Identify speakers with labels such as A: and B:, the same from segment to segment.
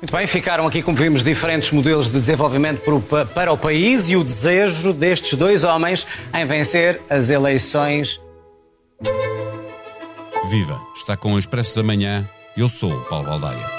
A: Muito bem, ficaram aqui, como vimos, diferentes modelos de desenvolvimento para o país e o desejo destes dois homens em vencer as eleições.
B: Viva! Está com o Expresso da Manhã. Eu sou o Paulo Baldaia.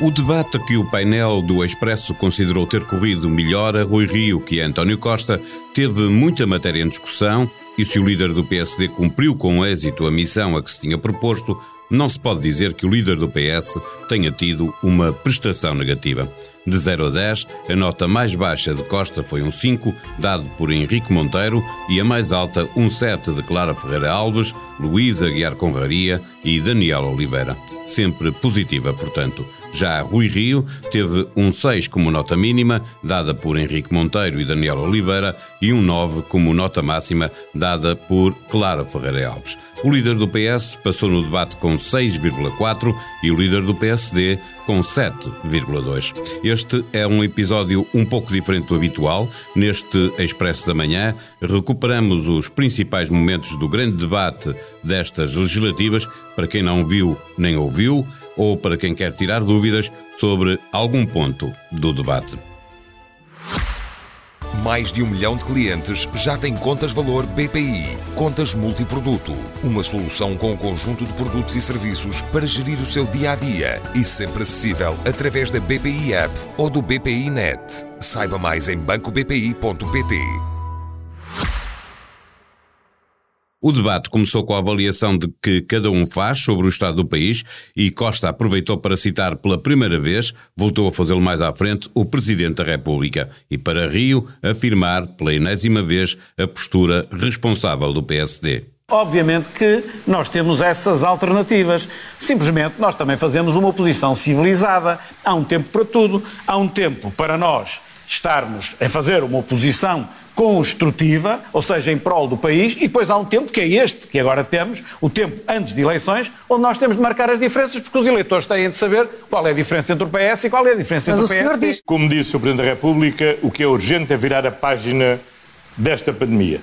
B: O debate que o painel do Expresso considerou ter corrido melhor a Rui Rio que a António Costa teve muita matéria em discussão e se o líder do PSD cumpriu com êxito a missão a que se tinha proposto, não se pode dizer que o líder do PS tenha tido uma prestação negativa. De 0 a 10, a nota mais baixa de Costa foi um 5, dado por Henrique Monteiro, e a mais alta, um 7 de Clara Ferreira Alves, Luísa Guiar Conraria e Daniel Oliveira. Sempre positiva, portanto. Já Rui Rio teve um 6 como nota mínima, dada por Henrique Monteiro e Daniel Oliveira, e um 9 como nota máxima, dada por Clara Ferreira Alves. O líder do PS passou no debate com 6,4 e o líder do PSD com 7,2. Este é um episódio um pouco diferente do habitual. Neste Expresso da Manhã, recuperamos os principais momentos do grande debate destas legislativas, para quem não viu nem ouviu ou para quem quer tirar dúvidas sobre algum ponto do debate.
C: Mais de um milhão de clientes já têm contas valor BPI. Contas multiproduto. Uma solução com um conjunto de produtos e serviços para gerir o seu dia a dia e sempre acessível através da BPI App ou do BPI Net. Saiba mais em bancobpi.pt.
B: O debate começou com a avaliação de que cada um faz sobre o estado do país e Costa aproveitou para citar pela primeira vez, voltou a fazê-lo mais à frente, o Presidente da República e para Rio afirmar pela enésima vez a postura responsável do PSD.
D: Obviamente que nós temos essas alternativas. Simplesmente nós também fazemos uma oposição civilizada. Há um tempo para tudo, há um tempo para nós estarmos a fazer uma oposição construtiva, ou seja, em prol do país, e depois há um tempo, que é este que agora temos, o tempo antes de eleições, onde nós temos de marcar as diferenças, porque os eleitores têm de saber qual é a diferença entre o PS e qual é a diferença Mas entre o, o PS. Diz...
E: Como disse o Presidente da República, o que é urgente é virar a página desta pandemia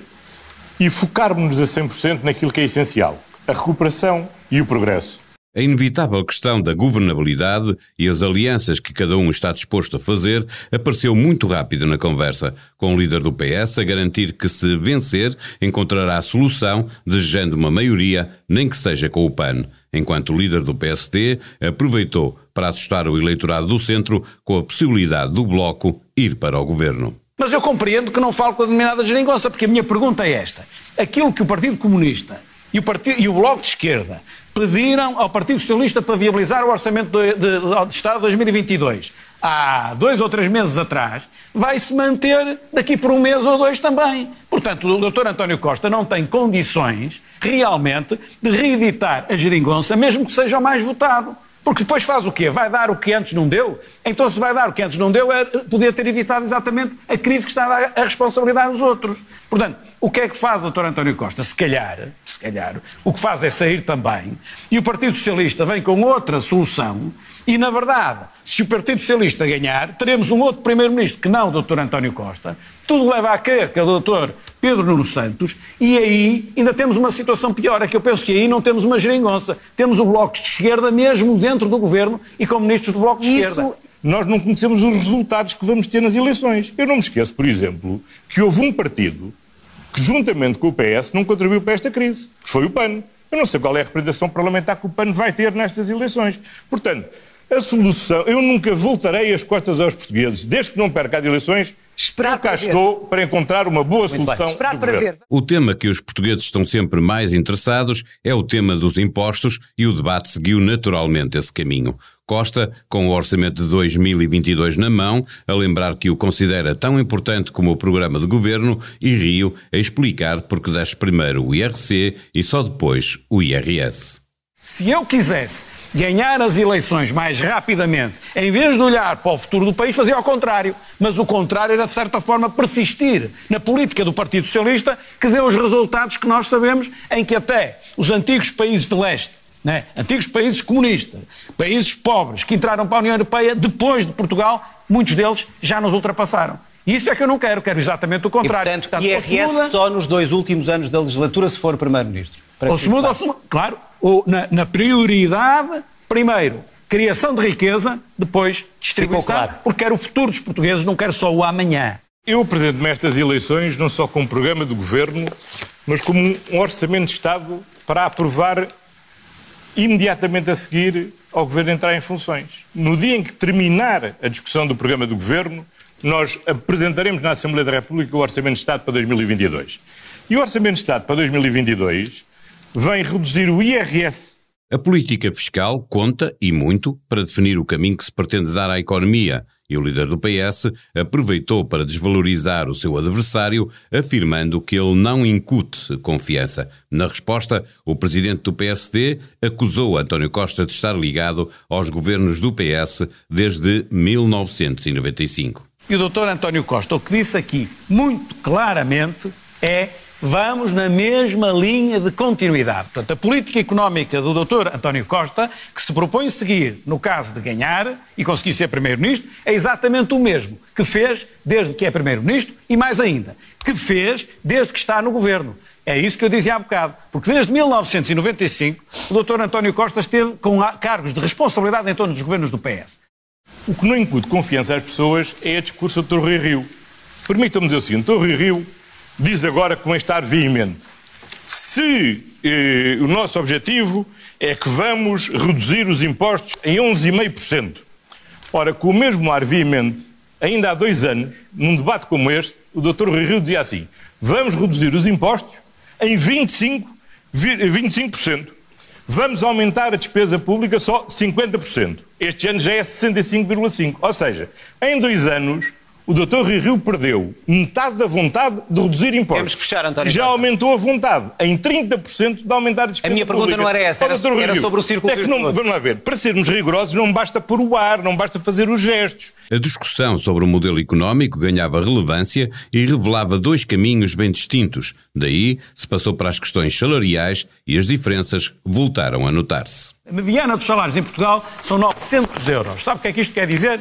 E: e focarmos-nos a 100% naquilo que é essencial, a recuperação e o progresso.
B: A inevitável questão da governabilidade e as alianças que cada um está disposto a fazer apareceu muito rápido na conversa, com o líder do PS a garantir que, se vencer, encontrará a solução, desejando uma maioria, nem que seja com o PAN, enquanto o líder do PSD aproveitou para assustar o eleitorado do centro com a possibilidade do Bloco ir para o governo.
D: Mas eu compreendo que não falo com a denominada geringonça, porque a minha pergunta é esta. Aquilo que o Partido Comunista e o, partido, e o Bloco de Esquerda pediram ao Partido Socialista para viabilizar o Orçamento de, de, de Estado de 2022 há dois ou três meses atrás, vai se manter daqui por um mês ou dois também. Portanto, o Dr. António Costa não tem condições realmente de reeditar a geringonça, mesmo que seja o mais votado. Porque depois faz o quê? Vai dar o que antes não deu? Então, se vai dar o que antes não deu, é, podia ter evitado exatamente a crise que está a dar a responsabilidade dos outros. Portanto, o que é que faz o Dr. António Costa? Se calhar, se calhar, o que faz é sair também, e o Partido Socialista vem com outra solução, e na verdade, se o Partido Socialista ganhar, teremos um outro Primeiro-Ministro que não o Dr. António Costa, tudo leva a crer que é o Dr. Pedro Nuno Santos, e aí ainda temos uma situação pior, é que eu penso que aí não temos uma geringonça, temos o Bloco de Esquerda mesmo dentro do Governo e com ministros do Bloco de Isso... Esquerda.
E: Nós não conhecemos os resultados que vamos ter nas eleições. Eu não me esqueço, por exemplo, que houve um partido que, juntamente com o PS, não contribuiu para esta crise, que foi o PAN. Eu não sei qual é a representação parlamentar que o PAN vai ter nestas eleições. Portanto, a solução, eu nunca voltarei as costas aos portugueses, desde que não perca as eleições, Esperar cá estou para encontrar uma boa Muito solução. Esperar para ver.
B: O tema que os portugueses estão sempre mais interessados é o tema dos impostos e o debate seguiu naturalmente esse caminho. Costa, com o orçamento de 2022 na mão, a lembrar que o considera tão importante como o programa de governo, e Rio a explicar porque desce primeiro o IRC e só depois o IRS.
D: Se eu quisesse ganhar as eleições mais rapidamente, em vez de olhar para o futuro do país, fazia ao contrário. Mas o contrário era, de certa forma, persistir na política do Partido Socialista, que deu os resultados que nós sabemos, em que até os antigos países de leste, né, antigos países comunistas, países pobres que entraram para a União Europeia depois de Portugal, muitos deles já nos ultrapassaram. Isso é que eu não quero, quero exatamente o contrário.
A: E, portanto, IRS muda... só nos dois últimos anos da legislatura, se for Primeiro-Ministro.
D: Ou se muda, ou se muda. Claro, ou na, na prioridade, primeiro, criação de riqueza, depois distribuição, claro. porque quero o futuro dos portugueses, não quero só o amanhã.
E: Eu apresento-me estas eleições não só como programa do Governo, mas como um orçamento de Estado para aprovar imediatamente a seguir ao Governo entrar em funções. No dia em que terminar a discussão do programa do Governo, nós apresentaremos na Assembleia da República o Orçamento de Estado para 2022. E o Orçamento de Estado para 2022 vem reduzir o IRS
B: a política fiscal conta, e muito, para definir o caminho que se pretende dar à economia, e o líder do PS aproveitou para desvalorizar o seu adversário, afirmando que ele não incute confiança. Na resposta, o presidente do PSD acusou António Costa de estar ligado aos governos do PS desde 1995.
D: E o doutor António Costa, o que disse aqui muito claramente é vamos na mesma linha de continuidade. Portanto, a política económica do Dr. António Costa, que se propõe seguir no caso de ganhar e conseguir ser Primeiro-Ministro, é exatamente o mesmo que fez desde que é Primeiro-Ministro e mais ainda, que fez desde que está no Governo. É isso que eu dizia há bocado. Porque desde 1995 o Dr. António Costa esteve com cargos de responsabilidade em torno dos governos do PS.
E: O que não incute confiança às pessoas é a discurso do. Rui Rio. Permitam-me dizer o seguinte. Rui Rio diz agora com este ar veemente: se eh, o nosso objetivo é que vamos reduzir os impostos em 11,5%. Ora, com o mesmo ar veemente, ainda há dois anos, num debate como este, o Dr. Rui Rio dizia assim: vamos reduzir os impostos em 25%. 25%. Vamos aumentar a despesa pública só 50%. Este ano já é 65,5%. Ou seja, em dois anos, o doutor Rui Rio perdeu metade da vontade de reduzir impostos.
A: Temos que fechar, António
E: Já
A: Costa.
E: aumentou a vontade em 30% de aumentar a despesa
A: A minha pergunta
E: pública.
A: não era essa, era, era sobre o círculo
E: é que não, Vamos lá ver, para sermos rigorosos não basta pôr o ar, não basta fazer os gestos.
B: A discussão sobre o modelo económico ganhava relevância e revelava dois caminhos bem distintos. Daí se passou para as questões salariais e as diferenças voltaram a notar-se.
D: A mediana dos salários em Portugal são 900 euros. Sabe o que é que isto quer dizer?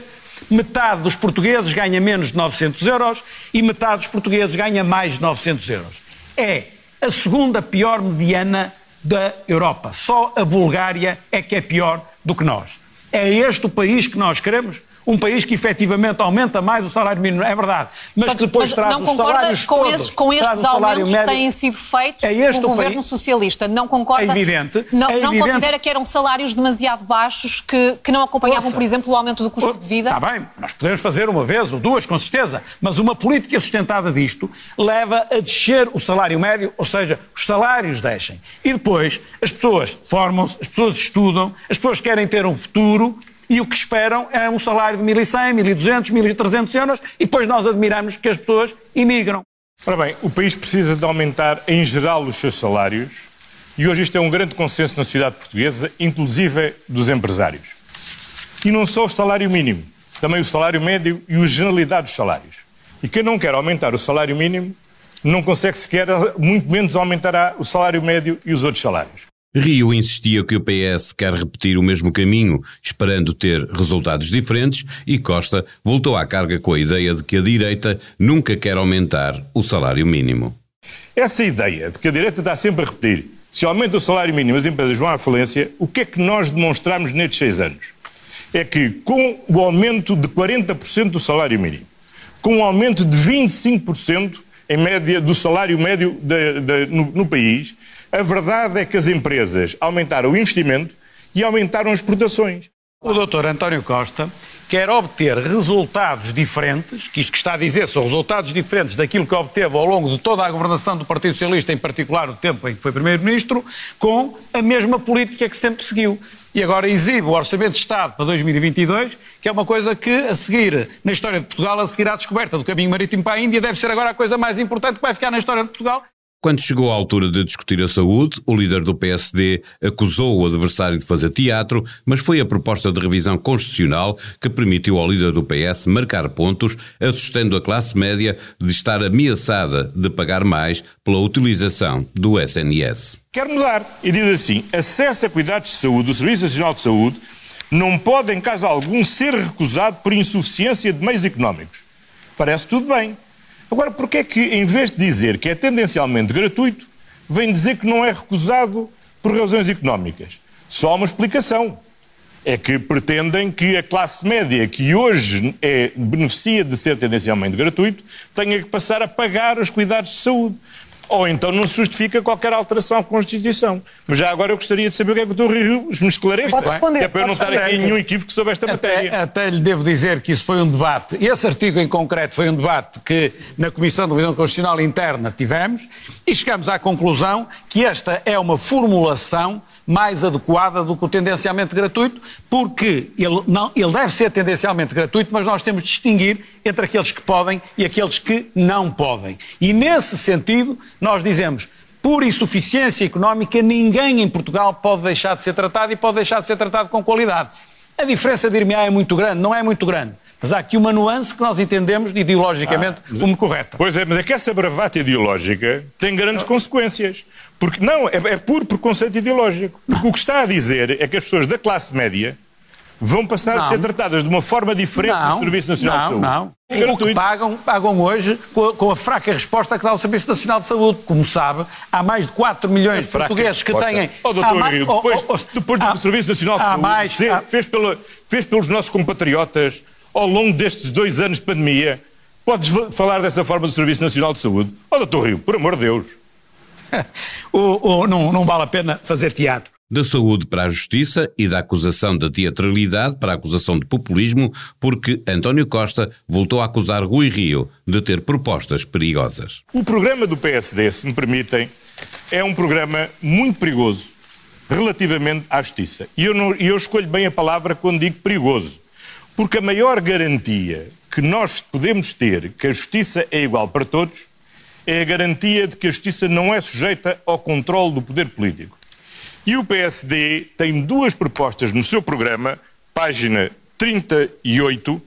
D: Metade dos portugueses ganha menos de 900 euros e metade dos portugueses ganha mais de 900 euros. É a segunda pior mediana da Europa. Só a Bulgária é que é pior do que nós. É este o país que nós queremos? Um país que efetivamente aumenta mais o salário mínimo, é verdade, mas que depois mas traz os salários
F: com
D: todos,
F: esses, com estes aumentos que têm sido feitos é pelo governo país, socialista. Não concorda?
D: É evidente.
F: Não,
D: é
F: não
D: evidente.
F: considera que eram salários demasiado baixos que, que não acompanhavam, Ouça, por exemplo, o aumento do custo de vida?
D: Está bem, nós podemos fazer uma vez ou duas, com certeza, mas uma política sustentada disto leva a descer o salário médio, ou seja, os salários descem. E depois as pessoas formam-se, as pessoas estudam, as pessoas querem ter um futuro e o que esperam é um salário de 1.100, 1.200, 1.300 euros e depois nós admiramos que as pessoas imigram.
E: Ora bem, o país precisa de aumentar em geral os seus salários e hoje isto é um grande consenso na sociedade portuguesa, inclusive dos empresários. E não só o salário mínimo, também o salário médio e a generalidade dos salários. E quem não quer aumentar o salário mínimo não consegue sequer, muito menos aumentará o salário médio e os outros salários.
B: Rio insistia que o PS quer repetir o mesmo caminho, esperando ter resultados diferentes, e Costa voltou à carga com a ideia de que a direita nunca quer aumentar o salário mínimo.
E: Essa ideia de que a direita está sempre a repetir se aumenta o salário mínimo as empresas vão à falência, o que é que nós demonstramos nestes seis anos? É que com o aumento de 40% do salário mínimo, com o aumento de 25% em média do salário médio de, de, no, no país, a verdade é que as empresas aumentaram o investimento e aumentaram as exportações.
D: O doutor António Costa quer obter resultados diferentes, que isto que está a dizer são resultados diferentes daquilo que obteve ao longo de toda a governação do Partido Socialista, em particular o tempo em que foi Primeiro-Ministro, com a mesma política que sempre seguiu. E agora exibe o Orçamento de Estado para 2022, que é uma coisa que, a seguir, na história de Portugal, a seguir à descoberta do caminho marítimo para a Índia, deve ser agora a coisa mais importante que vai ficar na história de Portugal.
B: Quando chegou à altura de discutir a saúde, o líder do PSD acusou o adversário de fazer teatro, mas foi a proposta de revisão constitucional que permitiu ao líder do PS marcar pontos, assustando a classe média de estar ameaçada de pagar mais pela utilização do SNS.
E: Quer mudar e diz assim: acesso a cuidados de saúde do Serviço Nacional de Saúde não pode, em caso algum, ser recusado por insuficiência de meios económicos. parece tudo bem. Agora, porquê é que, em vez de dizer que é tendencialmente gratuito, vem dizer que não é recusado por razões económicas? Só uma explicação. É que pretendem que a classe média, que hoje é, beneficia de ser tendencialmente gratuito, tenha que passar a pagar os cuidados de saúde ou então não se justifica qualquer alteração à Constituição. Mas já agora eu gostaria de saber o que é que o Dr. Rio me esclareça. Pode responder. Que é para eu não estar aqui em nenhum equívoco sobre esta matéria.
D: Até, até lhe devo dizer que isso foi um debate, esse artigo em concreto foi um debate que na Comissão de Revisão Constitucional Interna tivemos e chegamos à conclusão que esta é uma formulação mais adequada do que o tendencialmente gratuito, porque ele, não, ele deve ser tendencialmente gratuito, mas nós temos de distinguir entre aqueles que podem e aqueles que não podem. E nesse sentido, nós dizemos, por insuficiência económica, ninguém em Portugal pode deixar de ser tratado e pode deixar de ser tratado com qualidade. A diferença de ir é muito grande, não é muito grande. Mas há aqui uma nuance que nós entendemos ideologicamente ah, como correta.
E: Pois é, mas é que essa bravata ideológica tem grandes não. consequências. Porque, não, é, é puro preconceito ideológico. Porque não. o que está a dizer é que as pessoas da classe média vão passar não. a ser tratadas de uma forma diferente não, do Serviço Nacional
D: não,
E: de Saúde.
D: Não, não. O que pagam, pagam hoje com a, com a, fraca resposta que dá o Serviço Nacional de Saúde. Como sabe, há mais de 4 milhões de portugueses que têm...
E: Oh, doutor mais, Rio, depois, oh, oh, depois do que o Serviço Nacional de Saúde mais, fez, há... fez, pela, fez pelos nossos compatriotas ao longo destes dois anos de pandemia, podes falar dessa forma do Serviço Nacional de Saúde? Oh, doutor Rio, por amor de Deus.
D: o, o, não, não vale a pena fazer teatro
B: da saúde para a justiça e da acusação de teatralidade para a acusação de populismo, porque António Costa voltou a acusar Rui Rio de ter propostas perigosas.
E: O programa do PSD, se me permitem, é um programa muito perigoso relativamente à justiça. E eu, não, eu escolho bem a palavra quando digo perigoso, porque a maior garantia que nós podemos ter que a justiça é igual para todos é a garantia de que a justiça não é sujeita ao controle do poder político. E o PSD tem duas propostas no seu programa, página 38,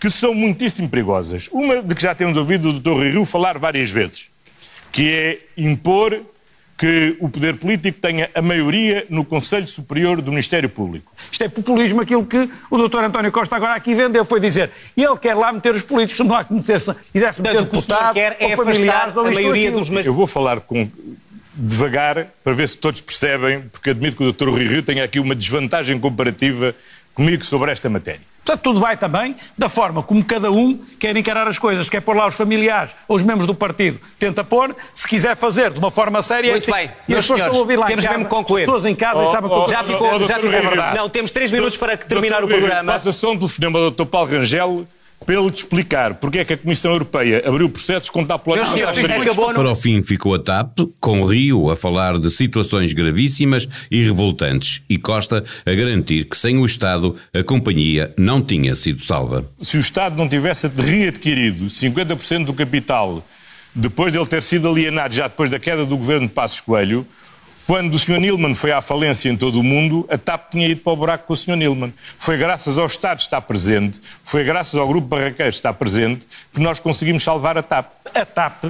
E: que são muitíssimo perigosas. Uma de que já temos ouvido o Dr. Rio falar várias vezes, que é impor que o poder político tenha a maioria no Conselho Superior do Ministério Público.
D: Isto é populismo, aquilo que o Dr. António Costa agora aqui vendeu, foi dizer, ele quer lá meter os políticos, não há que meter, quisesse meter deputados, quer é ou familiares, ou a maioria dos...
E: Eu vou falar com devagar para ver se todos percebem, porque admito que o Dr. Rui Rio tenha aqui uma desvantagem comparativa comigo sobre esta matéria.
D: Portanto, tudo vai também da forma como cada um quer encarar as coisas, quer pôr lá os familiares ou os membros do partido, tenta pôr, se quiser fazer de uma forma séria.
A: Muito assim, bem, e as pessoas estão a ouvir lá temos em casa, mesmo concluir.
D: Todos em casa oh, e sabem oh,
A: que já ficou, oh, já ficou é verdade. Não, temos três minutos para terminar o programa.
E: Faça só um telefonema ao Dr. Paulo Rangel para ele te explicar porque é que a Comissão Europeia abriu processos contra a Polónia.
B: Para o fim ficou a TAP, com Rio a falar de situações gravíssimas e revoltantes e Costa a garantir que sem o Estado a companhia não tinha sido salva.
E: Se o Estado não tivesse readquirido 50% do capital depois de ele ter sido alienado já depois da queda do governo de Passos Coelho, quando o Sr. Nilman foi à falência em todo o mundo, a TAP tinha ido para o buraco com o Sr. Nilman. Foi graças ao Estado estar presente, foi graças ao Grupo Barraqueiro estar presente, que nós conseguimos salvar a TAP.
D: A TAP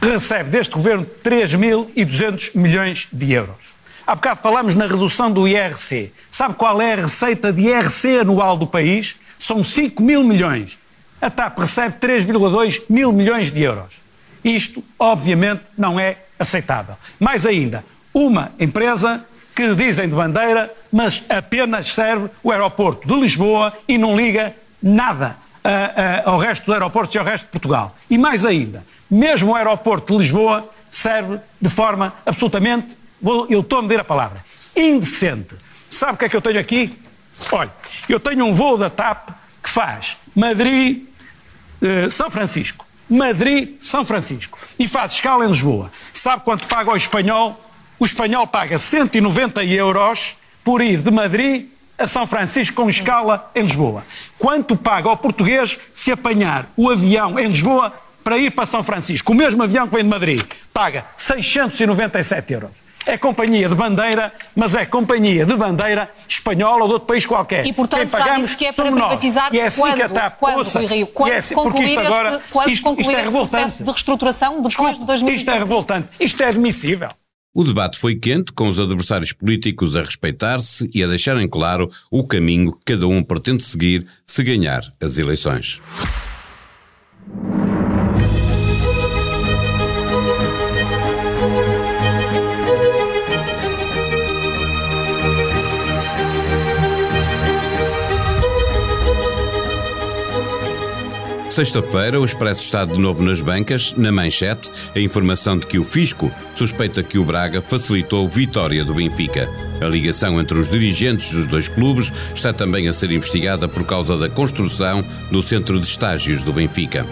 D: recebe deste governo 3.200 milhões de euros. Há bocado falamos na redução do IRC. Sabe qual é a receita de IRC anual do país? São 5 mil milhões. A TAP recebe 3,2 mil milhões de euros. Isto, obviamente, não é aceitável. Mais ainda, uma empresa que dizem de bandeira, mas apenas serve o aeroporto de Lisboa e não liga nada uh, uh, ao resto dos aeroportos e ao resto de Portugal. E mais ainda, mesmo o aeroporto de Lisboa serve de forma absolutamente, vou, eu estou a medir a palavra, indecente. Sabe o que é que eu tenho aqui? Olha, eu tenho um voo da TAP que faz Madrid-São uh, Francisco. Madrid-São Francisco. E faz escala em Lisboa. Sabe quanto paga o espanhol? O espanhol paga 190 euros por ir de Madrid a São Francisco com escala em Lisboa. Quanto paga ao português se apanhar o avião em Lisboa para ir para São Francisco? O mesmo avião que vem de Madrid paga 697 euros é companhia de bandeira, mas é companhia de bandeira espanhola ou de outro país qualquer.
F: E, portanto, Quem pagamos, já que é para privatizar
D: e é assim
F: quando,
D: que a TAP,
F: quando, ouça, Rio, quando
D: é assim, concluir isto agora,
F: este, quando isto, concluir isto é revoltante. processo de reestruturação depois de 2020.
D: Isto é revoltante. Isto é admissível.
B: O debate foi quente, com os adversários políticos a respeitar-se e a deixarem claro o caminho que cada um pretende seguir se ganhar as eleições. Sexta-feira, o Expresso está de novo nas bancas, na manchete, a informação de que o Fisco suspeita que o Braga facilitou vitória do Benfica. A ligação entre os dirigentes dos dois clubes está também a ser investigada por causa da construção do centro de estágios do Benfica.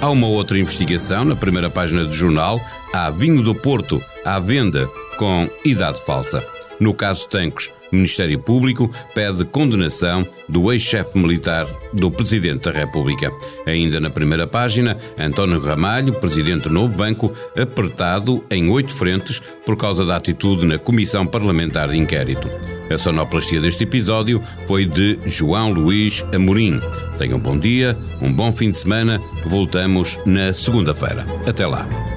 B: Há uma outra investigação na primeira página do jornal. Há vinho do Porto à venda com idade falsa. No caso Tancos, o Ministério Público pede condenação do ex-chefe militar do Presidente da República. Ainda na primeira página, António Ramalho, Presidente do Novo Banco, apertado em oito frentes por causa da atitude na Comissão Parlamentar de Inquérito. A sonoplastia deste episódio foi de João Luís Amorim. Tenham um bom dia, um bom fim de semana. Voltamos na segunda-feira. Até lá.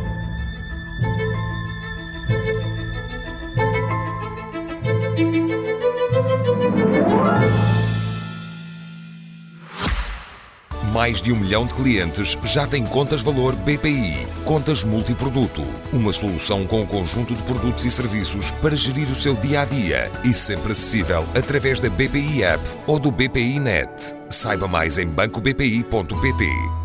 C: Mais de um milhão de clientes já têm contas valor BPI. Contas multiproduto. Uma solução com um conjunto de produtos e serviços para gerir o seu dia a dia e sempre acessível através da BPI App ou do BPI Net. Saiba mais em bancobpi.pt.